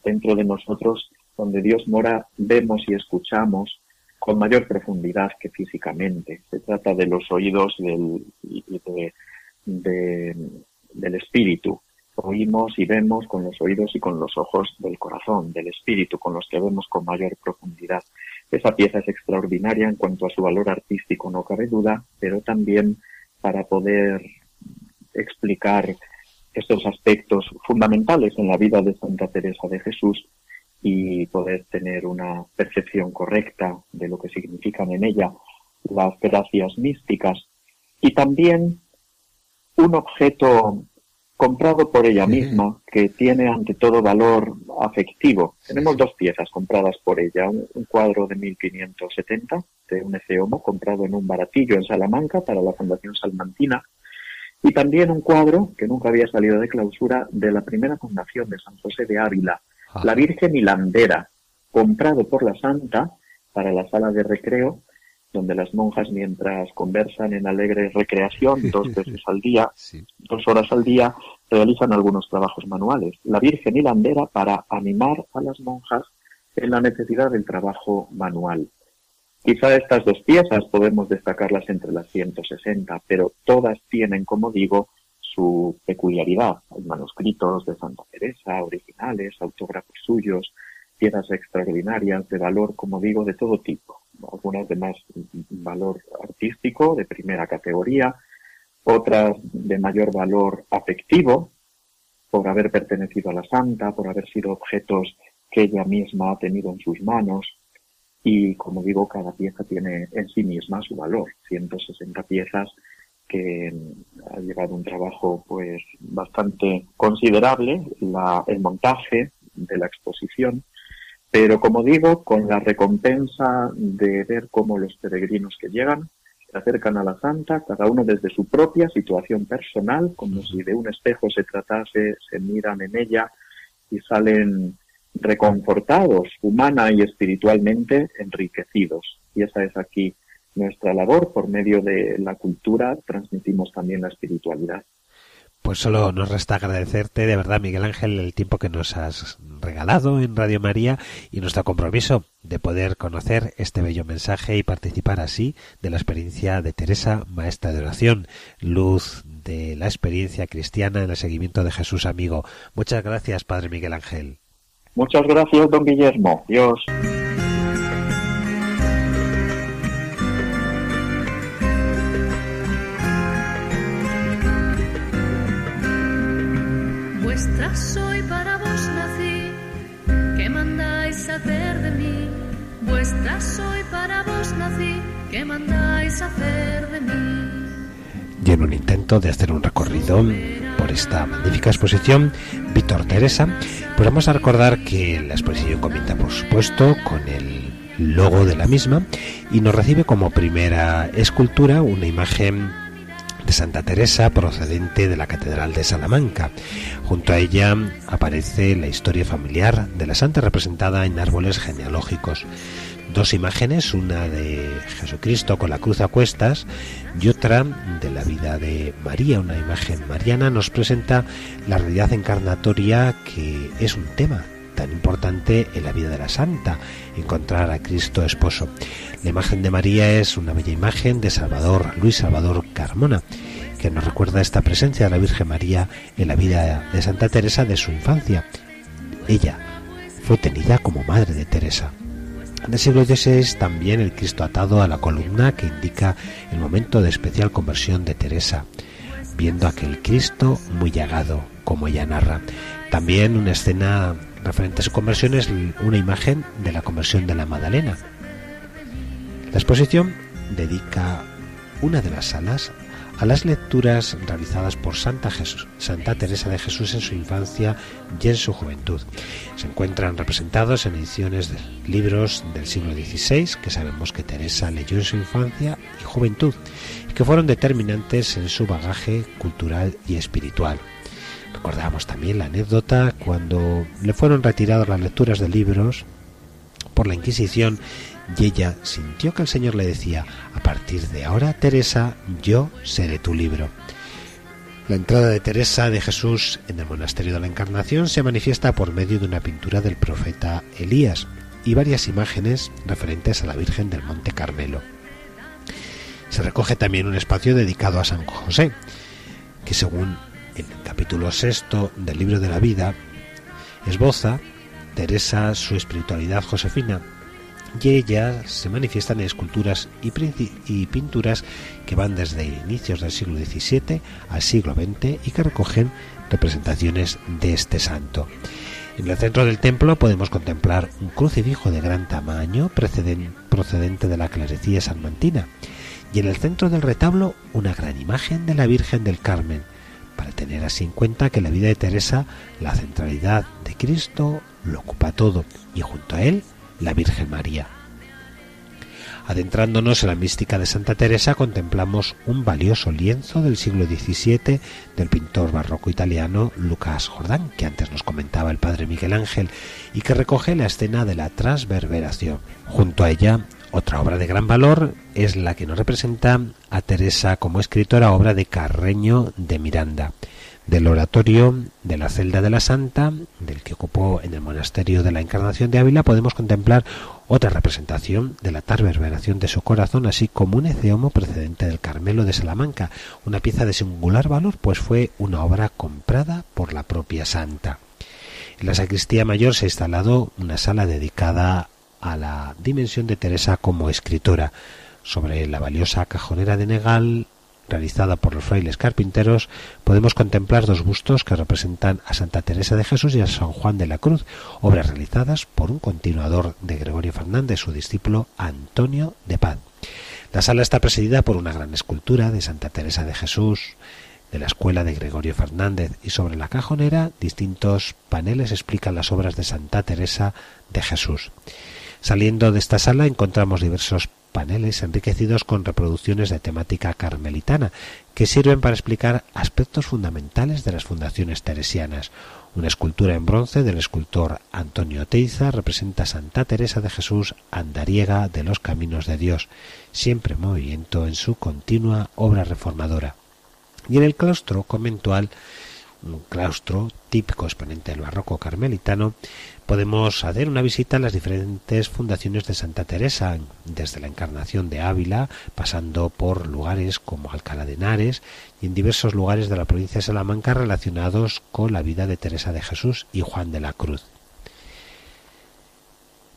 dentro de nosotros donde Dios mora vemos y escuchamos con mayor profundidad que físicamente. Se trata de los oídos del, del espíritu oímos y vemos con los oídos y con los ojos del corazón, del espíritu, con los que vemos con mayor profundidad. Esa pieza es extraordinaria en cuanto a su valor artístico, no cabe duda, pero también para poder explicar estos aspectos fundamentales en la vida de Santa Teresa de Jesús y poder tener una percepción correcta de lo que significan en ella las gracias místicas y también un objeto comprado por ella misma, que tiene ante todo valor afectivo. Tenemos dos piezas compradas por ella, un, cuadro de 1570 de un Eceomo comprado en un baratillo en Salamanca para la Fundación Salmantina, y también un cuadro que nunca había salido de clausura de la primera fundación de San José de Ávila, ah. la Virgen Hilandera, comprado por la Santa para la sala de recreo donde las monjas mientras conversan en alegre recreación dos veces al día, dos horas al día, realizan algunos trabajos manuales. La Virgen y la Andera para animar a las monjas en la necesidad del trabajo manual. Quizá estas dos piezas podemos destacarlas entre las 160, pero todas tienen, como digo, su peculiaridad. Hay manuscritos de Santa Teresa, originales, autógrafos suyos, piezas extraordinarias de valor, como digo, de todo tipo algunas de más valor artístico, de primera categoría, otras de mayor valor afectivo, por haber pertenecido a la santa, por haber sido objetos que ella misma ha tenido en sus manos. Y como digo, cada pieza tiene en sí misma su valor. 160 piezas que ha llevado un trabajo pues bastante considerable, el montaje de la exposición, pero como digo, con la recompensa de ver cómo los peregrinos que llegan se acercan a la santa, cada uno desde su propia situación personal, como si de un espejo se tratase, se miran en ella y salen reconfortados, humana y espiritualmente enriquecidos. Y esa es aquí nuestra labor. Por medio de la cultura transmitimos también la espiritualidad. Pues solo nos resta agradecerte de verdad, Miguel Ángel, el tiempo que nos has regalado en Radio María y nuestro compromiso de poder conocer este bello mensaje y participar así de la experiencia de Teresa, maestra de oración, luz de la experiencia cristiana en el seguimiento de Jesús amigo. Muchas gracias, Padre Miguel Ángel. Muchas gracias, don Guillermo. Dios. Soy para vos nací, ¿qué mandáis hacer de mí? Vuestra soy para vos nací, ¿qué mandáis hacer de mí? Y en un intento de hacer un recorrido por esta magnífica exposición, Víctor Teresa, pues vamos a recordar que la exposición comienza, por supuesto, con el logo de la misma y nos recibe como primera escultura una imagen de Santa Teresa procedente de la Catedral de Salamanca. Junto a ella aparece la historia familiar de la santa representada en árboles genealógicos. dos imágenes, una de Jesucristo con la cruz a cuestas y otra de la vida de María, una imagen mariana, nos presenta la realidad encarnatoria que es un tema tan importante en la vida de la santa, encontrar a Cristo esposo. La imagen de María es una bella imagen de Salvador, Luis Salvador Carmona, que nos recuerda esta presencia de la Virgen María en la vida de Santa Teresa de su infancia. Ella fue tenida como madre de Teresa. En el siglo XVI también el Cristo atado a la columna que indica el momento de especial conversión de Teresa, viendo aquel Cristo muy llagado, como ella narra. También una escena referente a su conversión es una imagen de la conversión de la Magdalena. La exposición dedica una de las salas a las lecturas realizadas por Santa Teresa de Jesús en su infancia y en su juventud. Se encuentran representados en ediciones de libros del siglo XVI que sabemos que Teresa leyó en su infancia y juventud y que fueron determinantes en su bagaje cultural y espiritual. Recordamos también la anécdota cuando le fueron retiradas las lecturas de libros por la Inquisición y ella sintió que el Señor le decía, a partir de ahora, Teresa, yo seré tu libro. La entrada de Teresa de Jesús en el monasterio de la Encarnación se manifiesta por medio de una pintura del profeta Elías y varias imágenes referentes a la Virgen del Monte Carmelo. Se recoge también un espacio dedicado a San José, que según el capítulo sexto del libro de la vida, esboza Teresa su espiritualidad josefina y ellas se manifiestan en esculturas y, y, pinturas que van desde inicios del siglo XVII al siglo XX y que recogen representaciones de este santo. En el centro del templo podemos contemplar un crucifijo de gran tamaño procedente de la clerecía salmantina y en el centro del retablo una gran imagen de la Virgen del Carmen, para tener así en cuenta que la vida de Teresa la centralidad de Cristo lo ocupa todo y junto a él la Virgen María. Adentrándonos en la mística de Santa Teresa contemplamos un valioso lienzo del siglo XVII del pintor barroco italiano Lucas Jordán, que antes nos comentaba el padre Miguel Ángel, y que recoge la escena de la transverberación. Junto a ella, otra obra de gran valor es la que nos representa a Teresa como escritora, obra de Carreño de Miranda del oratorio de la celda de la Santa, del que ocupó en el monasterio de la Encarnación de Ávila, podemos contemplar otra representación de la transverberación de su corazón, así como un eceomo precedente del Carmelo de Salamanca, una pieza de singular valor, pues fue una obra comprada por la propia Santa. En la sacristía mayor se ha instalado una sala dedicada a la dimensión de Teresa como escritora. Sobre la valiosa cajonera de Negal realizada por los frailes carpinteros, podemos contemplar dos bustos que representan a Santa Teresa de Jesús y a San Juan de la Cruz, obras realizadas por un continuador de Gregorio Fernández, su discípulo Antonio de Paz. La sala está presidida por una gran escultura de Santa Teresa de Jesús, de la escuela de Gregorio Fernández, y sobre la cajonera distintos paneles explican las obras de Santa Teresa de Jesús. Saliendo de esta sala encontramos diversos paneles enriquecidos con reproducciones de temática carmelitana que sirven para explicar aspectos fundamentales de las fundaciones teresianas. Una escultura en bronce del escultor Antonio Teiza representa a Santa Teresa de Jesús, andariega de los caminos de Dios, siempre en movimiento en su continua obra reformadora. Y en el claustro conventual, un claustro típico exponente del barroco carmelitano, podemos hacer una visita a las diferentes fundaciones de Santa Teresa, desde la Encarnación de Ávila, pasando por lugares como Alcalá de Henares y en diversos lugares de la provincia de Salamanca relacionados con la vida de Teresa de Jesús y Juan de la Cruz.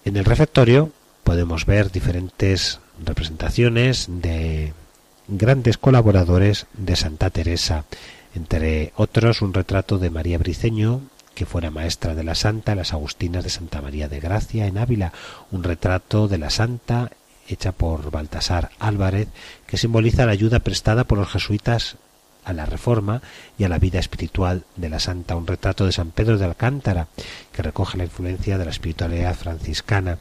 En el refectorio podemos ver diferentes representaciones de grandes colaboradores de Santa Teresa, entre otros un retrato de María Briceño, que fuera maestra de la santa las Agustinas de Santa María de Gracia en Ávila, un retrato de la santa hecha por Baltasar Álvarez que simboliza la ayuda prestada por los jesuitas a la reforma y a la vida espiritual de la santa, un retrato de San Pedro de Alcántara que recoge la influencia de la espiritualidad franciscana.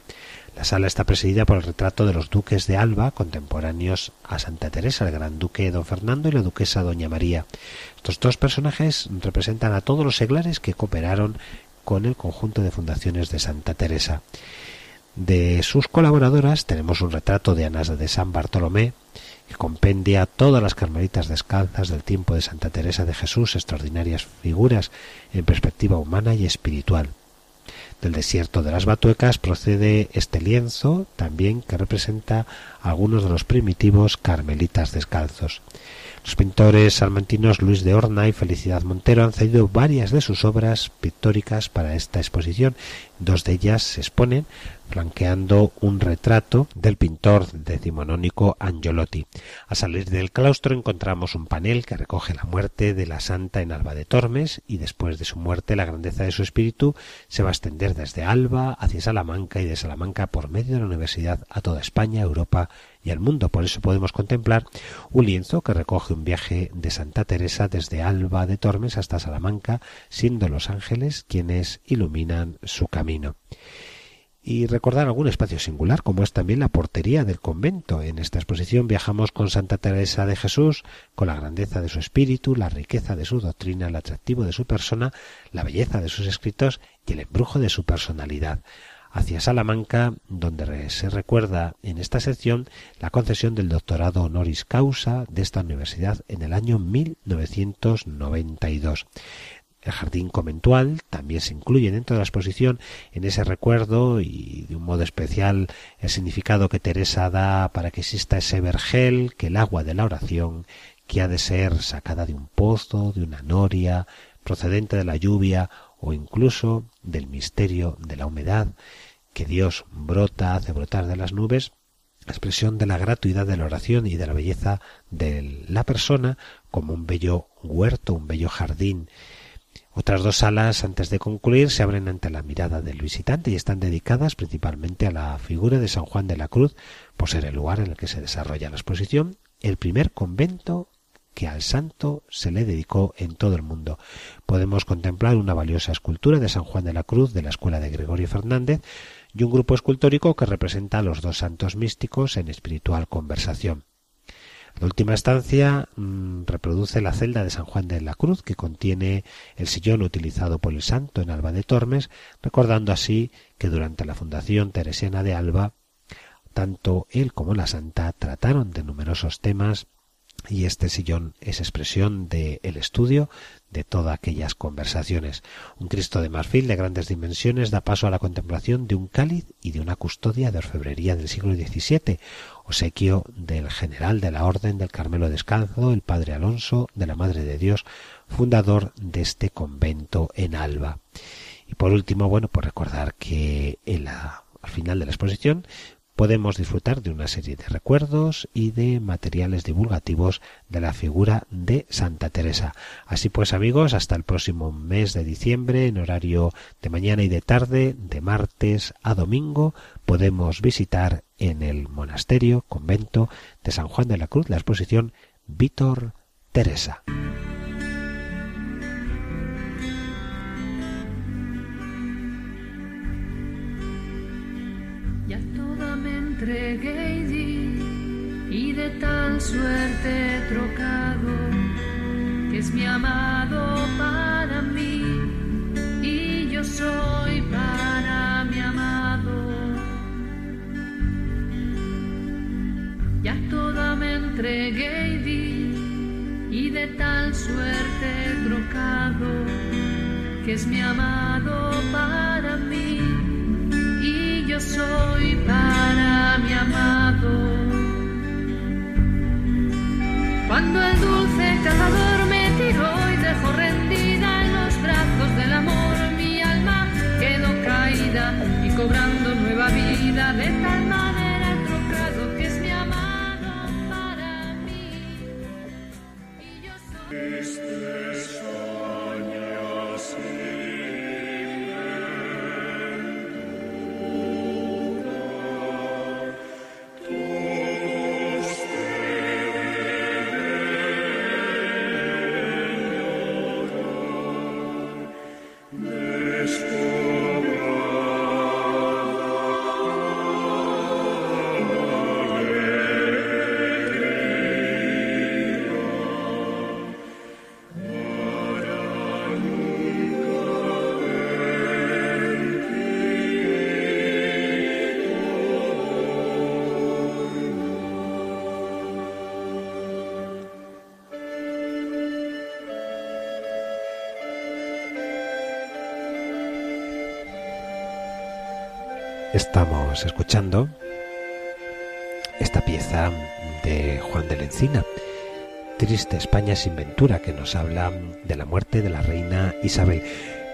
La sala está presidida por el retrato de los duques de Alba, contemporáneos a Santa Teresa, el gran duque don Fernando y la duquesa doña María. Estos dos personajes representan a todos los seglares que cooperaron con el conjunto de fundaciones de Santa Teresa. De sus colaboradoras tenemos un retrato de Ana de San Bartolomé, que compendia todas las carmelitas descalzas del tiempo de Santa Teresa de Jesús, extraordinarias figuras en perspectiva humana y espiritual. Del desierto de las Batuecas procede este lienzo, también que representa algunos de los primitivos carmelitas descalzos. Los pintores salmantinos Luis de Horna y Felicidad Montero han cedido varias de sus obras pictóricas para esta exposición. Dos de ellas se exponen flanqueando un retrato del pintor decimonónico Angelotti. A salir del claustro encontramos un panel que recoge la muerte de la santa en Alba de Tormes y después de su muerte la grandeza de su espíritu se va a extender desde Alba hacia Salamanca y de Salamanca por medio de la universidad a toda España, Europa y al mundo. Por eso podemos contemplar un lienzo que recoge un viaje de Santa Teresa desde Alba de Tormes hasta Salamanca, siendo los ángeles quienes iluminan su camino y recordar algún espacio singular, como es también la portería del convento. En esta exposición viajamos con Santa Teresa de Jesús, con la grandeza de su espíritu, la riqueza de su doctrina, el atractivo de su persona, la belleza de sus escritos y el embrujo de su personalidad. Hacia Salamanca, donde se recuerda en esta sección la concesión del doctorado honoris causa de esta universidad en el año 1992. El jardín conventual también se incluye dentro de la exposición en ese recuerdo y de un modo especial el significado que Teresa da para que exista ese vergel, que el agua de la oración, que ha de ser sacada de un pozo, de una noria, procedente de la lluvia o incluso del misterio de la humedad, que Dios brota, hace brotar de las nubes, expresión de la gratuidad de la oración y de la belleza de la persona como un bello huerto, un bello jardín, otras dos salas, antes de concluir, se abren ante la mirada del visitante y están dedicadas principalmente a la figura de San Juan de la Cruz, por ser el lugar en el que se desarrolla la exposición, el primer convento que al santo se le dedicó en todo el mundo. Podemos contemplar una valiosa escultura de San Juan de la Cruz de la escuela de Gregorio Fernández y un grupo escultórico que representa a los dos santos místicos en espiritual conversación. La última estancia mm, reproduce la celda de San Juan de la Cruz, que contiene el sillón utilizado por el santo en Alba de Tormes, recordando así que durante la fundación teresiana de Alba, tanto él como la santa trataron de numerosos temas y este sillón es expresión del el estudio de todas aquellas conversaciones. Un Cristo de marfil de grandes dimensiones da paso a la contemplación de un cáliz y de una custodia de orfebrería del siglo XVII, obsequio del general de la Orden del Carmelo Descalzo, el padre Alonso de la Madre de Dios, fundador de este convento en Alba. Y por último, bueno, por recordar que en la, al final de la exposición podemos disfrutar de una serie de recuerdos y de materiales divulgativos de la figura de Santa Teresa. Así pues amigos, hasta el próximo mes de diciembre, en horario de mañana y de tarde, de martes a domingo, podemos visitar en el monasterio, convento de San Juan de la Cruz la exposición Víctor Teresa. Entregué y di, y de tal suerte he trocado, que es mi amado para mí, y yo soy para mi amado. Ya toda me entregué y di, y de tal suerte he trocado, que es mi amado para mí, yo soy para mi amado. Cuando el dulce cazador me tiró y dejó rendida en los brazos del amor, mi alma quedó caída y cobrando nueva vida de tal manera trocado que es mi amado para mí. Y yo soy... Estamos escuchando esta pieza de Juan de la Encina, Triste España sin Ventura, que nos habla de la muerte de la reina Isabel.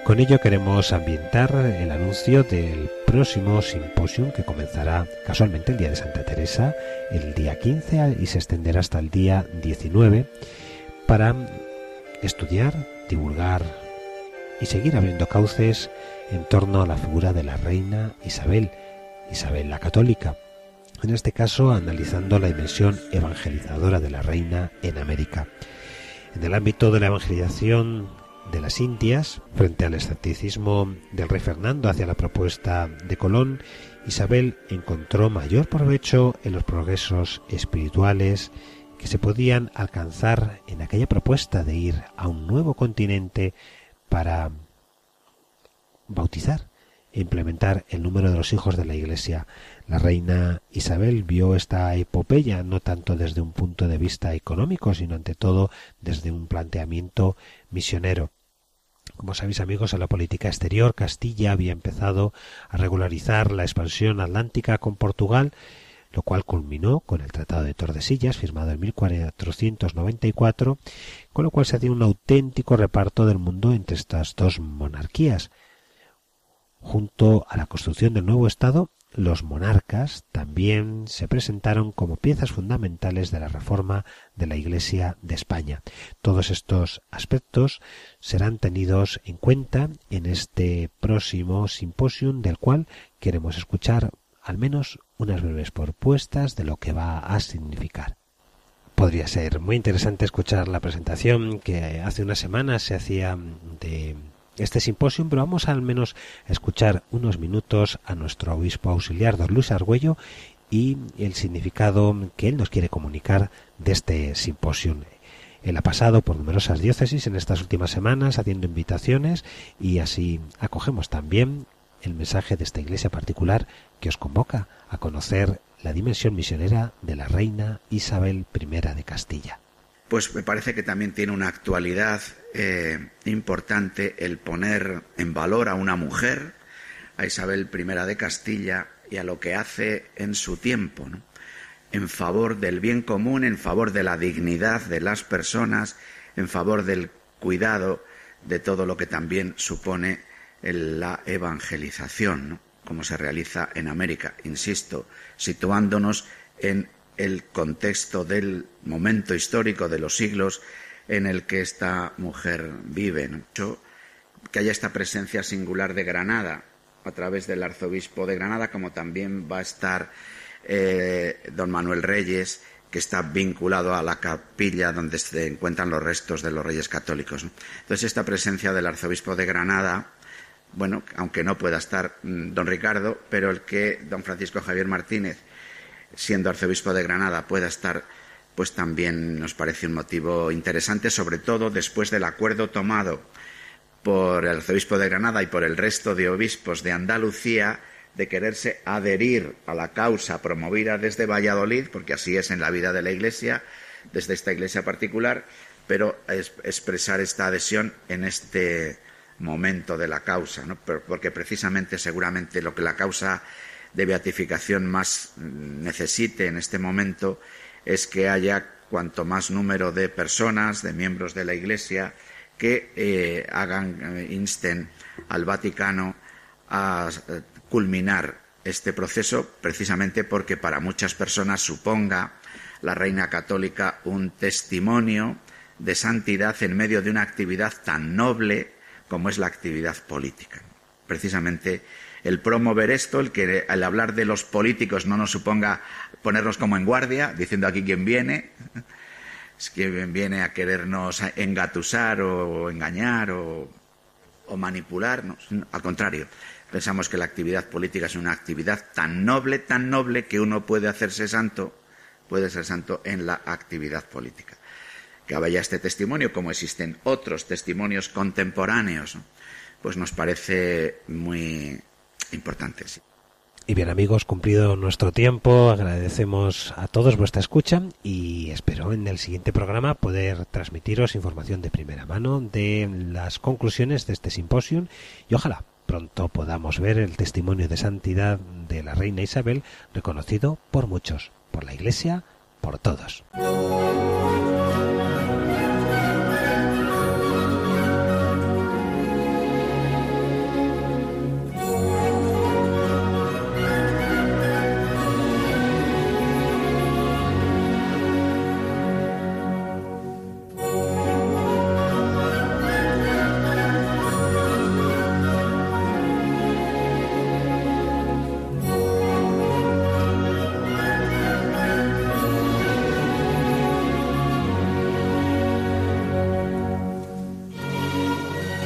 Con ello queremos ambientar el anuncio del próximo simposium que comenzará casualmente el día de Santa Teresa, el día 15 y se extenderá hasta el día 19 para estudiar, divulgar y seguir abriendo cauces en torno a la figura de la reina Isabel, Isabel la católica, en este caso analizando la dimensión evangelizadora de la reina en América. En el ámbito de la evangelización de las Indias, frente al escepticismo del rey Fernando hacia la propuesta de Colón, Isabel encontró mayor provecho en los progresos espirituales que se podían alcanzar en aquella propuesta de ir a un nuevo continente para bautizar e implementar el número de los hijos de la Iglesia. La reina Isabel vio esta epopeya no tanto desde un punto de vista económico, sino ante todo desde un planteamiento misionero. Como sabéis amigos, en la política exterior Castilla había empezado a regularizar la expansión atlántica con Portugal, lo cual culminó con el Tratado de Tordesillas, firmado en 1494, con lo cual se hacía un auténtico reparto del mundo entre estas dos monarquías. Junto a la construcción del nuevo Estado, los monarcas también se presentaron como piezas fundamentales de la reforma de la Iglesia de España. Todos estos aspectos serán tenidos en cuenta en este próximo simposium del cual queremos escuchar al menos unas breves propuestas de lo que va a significar. Podría ser muy interesante escuchar la presentación que hace unas semanas se hacía de este simposio, pero vamos al menos a escuchar unos minutos a nuestro obispo auxiliar, don Luis Argüello, y el significado que él nos quiere comunicar de este simposio. Él ha pasado por numerosas diócesis en estas últimas semanas haciendo invitaciones y así acogemos también el mensaje de esta iglesia particular que os convoca a conocer la dimensión misionera de la reina Isabel I de Castilla pues me parece que también tiene una actualidad eh, importante el poner en valor a una mujer, a Isabel I de Castilla, y a lo que hace en su tiempo, en favor del bien común, en favor de la dignidad de las personas, en favor del cuidado de todo lo que también supone la evangelización, como se realiza en América, insisto, situándonos en el contexto del momento histórico de los siglos en el que esta mujer vive. Que haya esta presencia singular de Granada a través del arzobispo de Granada, como también va a estar eh, don Manuel Reyes, que está vinculado a la capilla donde se encuentran los restos de los reyes católicos. Entonces, esta presencia del arzobispo de Granada, bueno, aunque no pueda estar mm, don Ricardo, pero el que don Francisco Javier Martínez siendo arzobispo de Granada, pueda estar, pues también nos parece un motivo interesante, sobre todo después del acuerdo tomado por el arzobispo de Granada y por el resto de obispos de Andalucía de quererse adherir a la causa promovida desde Valladolid, porque así es en la vida de la Iglesia, desde esta Iglesia particular, pero expresar esta adhesión en este momento de la causa, porque precisamente seguramente lo que la causa de beatificación más necesite en este momento es que haya cuanto más número de personas, de miembros de la Iglesia, que eh, hagan, eh, insten al Vaticano a eh, culminar este proceso, precisamente porque para muchas personas suponga la Reina Católica un testimonio de santidad en medio de una actividad tan noble como es la actividad política. Precisamente el promover esto, el que al hablar de los políticos no nos suponga ponernos como en guardia, diciendo aquí quién viene, es quien viene a querernos engatusar o engañar o, o manipularnos. Al contrario, pensamos que la actividad política es una actividad tan noble, tan noble, que uno puede hacerse santo, puede ser santo en la actividad política. Que vaya este testimonio, como existen otros testimonios contemporáneos, pues nos parece muy, importantes. Y bien amigos, cumplido nuestro tiempo, agradecemos a todos vuestra escucha y espero en el siguiente programa poder transmitiros información de primera mano de las conclusiones de este simposio y ojalá pronto podamos ver el testimonio de santidad de la reina Isabel reconocido por muchos, por la Iglesia, por todos.